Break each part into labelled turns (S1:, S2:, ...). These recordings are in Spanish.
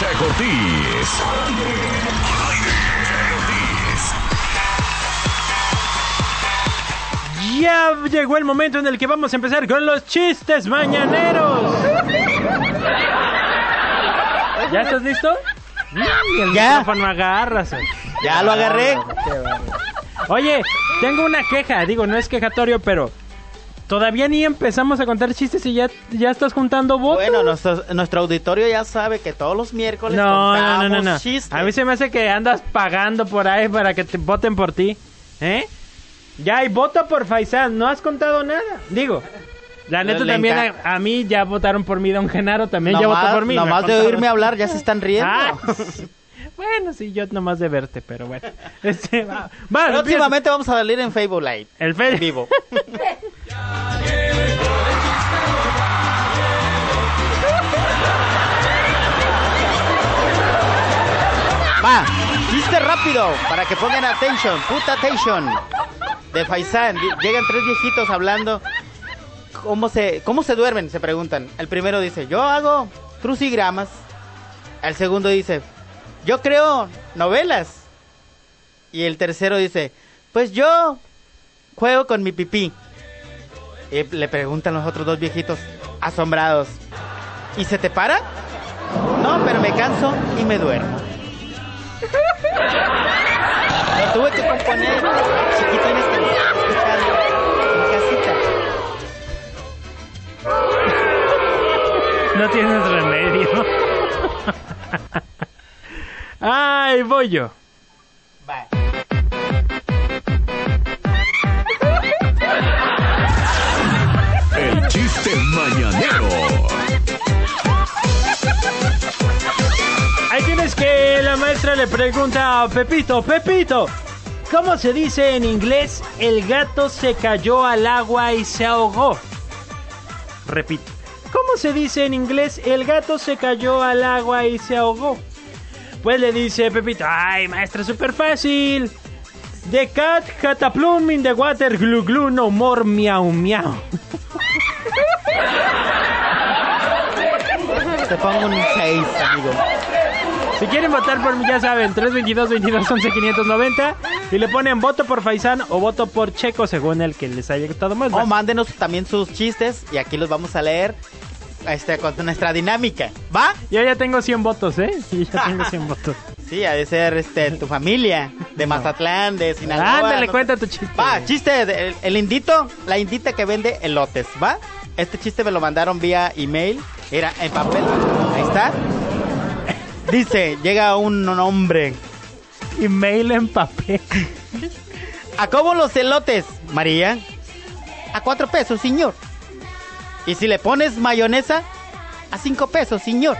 S1: Checo Ortiz.
S2: Ya llegó el momento en el que vamos a empezar con los chistes mañaneros. ¿Ya estás listo? El
S3: Ya.
S2: micrófono agarras.
S3: Ya lo agarré.
S2: Oye, tengo una queja. Digo, no es quejatorio, pero todavía ni empezamos a contar chistes y ya, ya estás juntando votos.
S3: Bueno, nuestro, nuestro auditorio ya sabe que todos los miércoles
S2: no,
S3: contamos
S2: no, no, no.
S3: chistes.
S2: A mí se me hace que andas pagando por ahí para que te voten por ti. ¿Eh? Ya, y vota por Faisán. No has contado nada. Digo, la neta
S3: Le
S2: también a, a mí ya votaron por mí. Don Genaro también ya votó por mí. no
S3: Nomás de oírme hablar ya se están riendo.
S2: Ah, bueno, sí, yo nomás de verte, pero bueno. Este, va, va,
S3: Próximamente vamos a salir en Facebook Live.
S2: El
S3: En vivo. Va, chiste rápido para que pongan atención, puta attention. De Faisán, llegan tres viejitos hablando. ¿Cómo se, ¿Cómo se duermen? Se preguntan. El primero dice, yo hago crucigramas. El segundo dice, yo creo novelas. Y el tercero dice, pues yo juego con mi pipí. Le preguntan los otros dos viejitos, asombrados, ¿y se te para? No, pero me canso y me duermo. Tuve que componer chiquitines que en casita.
S2: No tienes remedio. Ay, voy yo. Le pregunta a Pepito, Pepito, ¿cómo se dice en inglés el gato se cayó al agua y se ahogó? Repito, ¿cómo se dice en inglés el gato se cayó al agua y se ahogó? Pues le dice Pepito, ay maestra, súper fácil. The cat had a plum in the water, glu glu, no more, miau miau.
S3: Te pongo un 6, amigo.
S2: Si quieren votar por mí, ya saben, 322 22 11 590 y le ponen voto por Faisán o voto por Checo según el que les haya gustado más.
S3: O mándenos también sus chistes y aquí los vamos a leer este, con nuestra dinámica. ¿Va?
S2: Yo ya tengo 100 votos, ¿eh? Sí, ya tengo 100 votos.
S3: Sí, ha de ser este, tu familia, de Mazatlán, de Sinaloa.
S2: Ándale,
S3: no
S2: cuenta
S3: sé.
S2: tu chiste.
S3: Va, chiste, el, el indito, la indita que vende elotes, ¿va? Este chiste me lo mandaron vía email, era en papel, ahí está. Dice, llega un hombre,
S2: Email en papel.
S3: ¿a cómo los elotes, María? A cuatro pesos, señor. Y si le pones mayonesa, a cinco pesos, señor.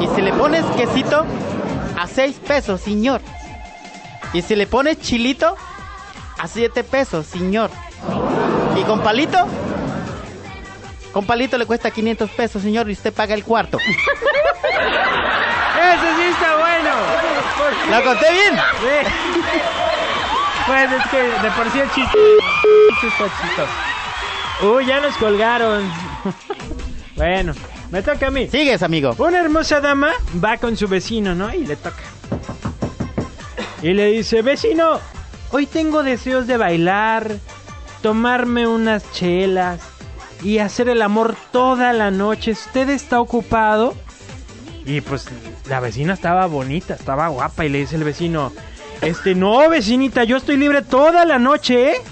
S3: Y si le pones quesito, a seis pesos, señor. Y si le pones chilito, a siete pesos, señor. Y con palito, con palito le cuesta 500 pesos, señor, y usted paga el cuarto.
S2: ¡Ese sí está bueno!
S3: ¿Lo conté bien?
S2: Sí. Pues es que de por sí el chiste, chiste está chistoso. Uy, ya nos colgaron. bueno, me toca a mí.
S3: Sigues, amigo.
S2: Una hermosa dama va con su vecino, ¿no? Y le toca. Y le dice, vecino, hoy tengo deseos de bailar, tomarme unas chelas y hacer el amor toda la noche. ¿Usted está ocupado? Y pues la vecina estaba bonita, estaba guapa y le dice el vecino, este, no, vecinita, yo estoy libre toda la noche, ¿eh?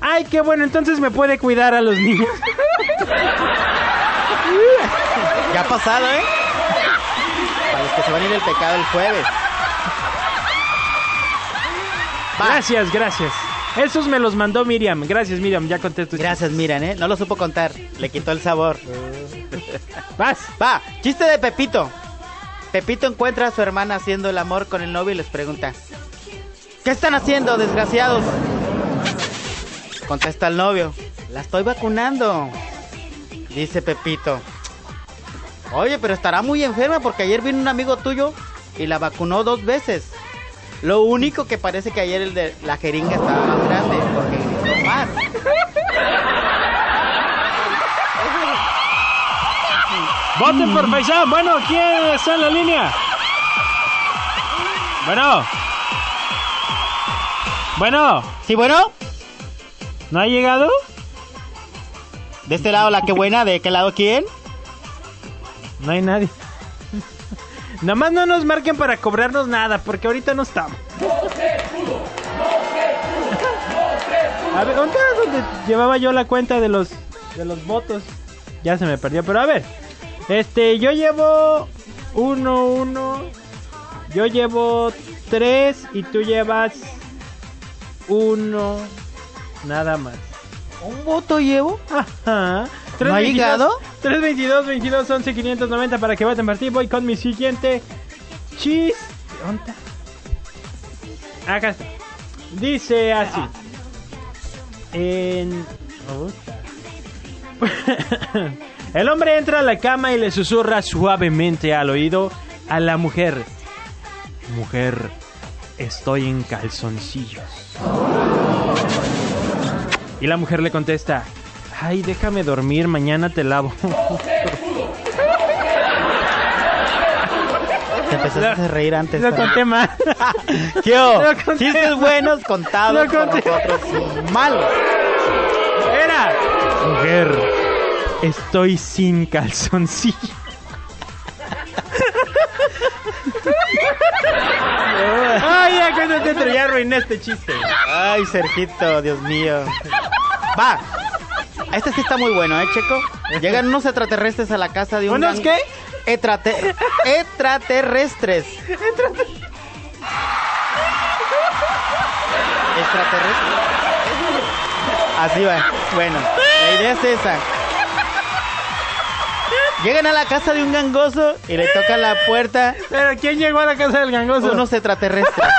S2: Ay, qué bueno, entonces me puede cuidar a los niños.
S3: Ya ha pasado, ¿eh? Para los que se van a ir el pecado el jueves. Va.
S2: Gracias, gracias. Esos me los mandó Miriam. Gracias, Miriam. Ya conté tu
S3: Gracias, miran, ¿eh? No lo supo contar. Le quitó el sabor.
S2: Vas.
S3: Va, chiste de Pepito. Pepito encuentra a su hermana haciendo el amor con el novio y les pregunta: ¿Qué están haciendo, desgraciados? Contesta el novio: La estoy vacunando. Dice Pepito: Oye, pero estará muy enferma porque ayer vino un amigo tuyo y la vacunó dos veces. Lo único que parece que ayer el de la jeringa estaba más grande porque gritó más.
S2: Voten por Faisán. Bueno, ¿quién está en la línea? Bueno. Bueno,
S3: ¿Sí, bueno?
S2: ¿no ha llegado?
S3: De este lado la que buena, ¿de qué lado quién?
S2: No hay nadie. Nomás no nos marquen para cobrarnos nada, porque ahorita no estamos. A ver, ¿dónde era donde llevaba yo la cuenta de los de los votos? Ya se me perdió, pero a ver. Este, yo llevo uno, uno. Yo llevo tres y tú llevas uno. Nada más.
S3: ¿Un voto llevo?
S2: Ajá.
S3: ¿No ha llegado?
S2: 322 22 11 590 para que voten por ti. Voy con mi siguiente chis. ¿Dónde? Acá está. Dice así. En. Puta. El hombre entra a la cama y le susurra suavemente al oído a la mujer. Mujer, estoy en calzoncillos. Y la mujer le contesta, ay, déjame dormir, mañana te lavo.
S3: Te empezaste a reír antes.
S2: Lo conté mal.
S3: ¿Qué. Chistes buenos contados
S2: Lo
S3: por
S2: conté.
S3: nosotros malos.
S2: Era, mujer, estoy sin calzoncillo. Ay, ya cuéntate, pero ya arruiné este chiste.
S3: Ay, Sergito, Dios mío. Va. Este sí está muy bueno, ¿eh, Checo? Llegan unos extraterrestres a la casa de un...
S2: ¿Unos
S3: gang-
S2: qué?
S3: Extrate- extraterrestres. Extraterrestres. Así va. Bueno, la idea es esa. Llegan a la casa de un gangoso y le tocan la puerta
S2: Pero ¿quién llegó a la casa del gangoso?
S3: unos extraterrestres.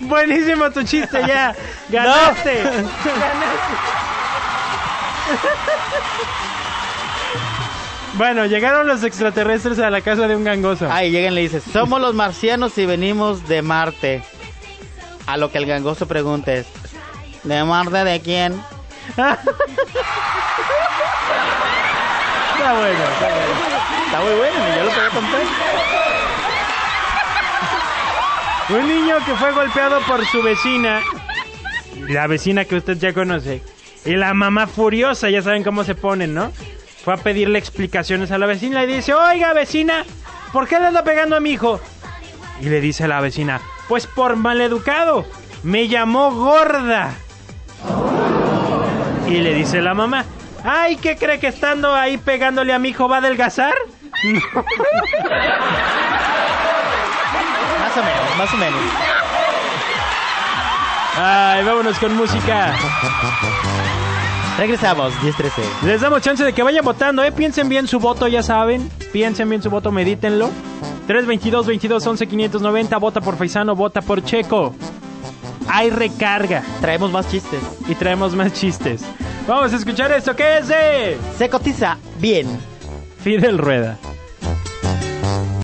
S2: Buenísimo tu chiste ya. Ganaste. Ganaste. Bueno, llegaron los extraterrestres a la casa de un gangoso.
S3: Ahí llegan y le dice, somos los marcianos y venimos de Marte. A lo que el gangoso pregunta es, ¿de Marte de quién?
S2: Está bueno, está bueno.
S3: Está muy bueno, yo lo podía contar.
S2: Un niño que fue golpeado por su vecina, la vecina que usted ya conoce, y la mamá furiosa, ya saben cómo se ponen, ¿no? Fue a pedirle explicaciones a la vecina y dice, oiga vecina, ¿por qué le anda pegando a mi hijo? Y le dice la vecina, pues por maleducado, me llamó gorda. Y le dice la mamá, ay, ¿qué cree que estando ahí pegándole a mi hijo va a adelgazar?
S3: Más o menos, más o menos.
S2: Ay, vámonos con música.
S3: Regresamos, 10-13.
S2: Les damos chance de que vayan votando, ¿eh? Piensen bien su voto, ya saben. Piensen bien su voto, medítenlo. 322 22 11 590 Vota por Faisano, vota por Checo. Hay recarga
S3: Traemos más chistes.
S2: y traemos más chistes. Vamos a escuchar esto, ¿qué es de
S3: Se cotiza bien.
S2: Fidel Rueda.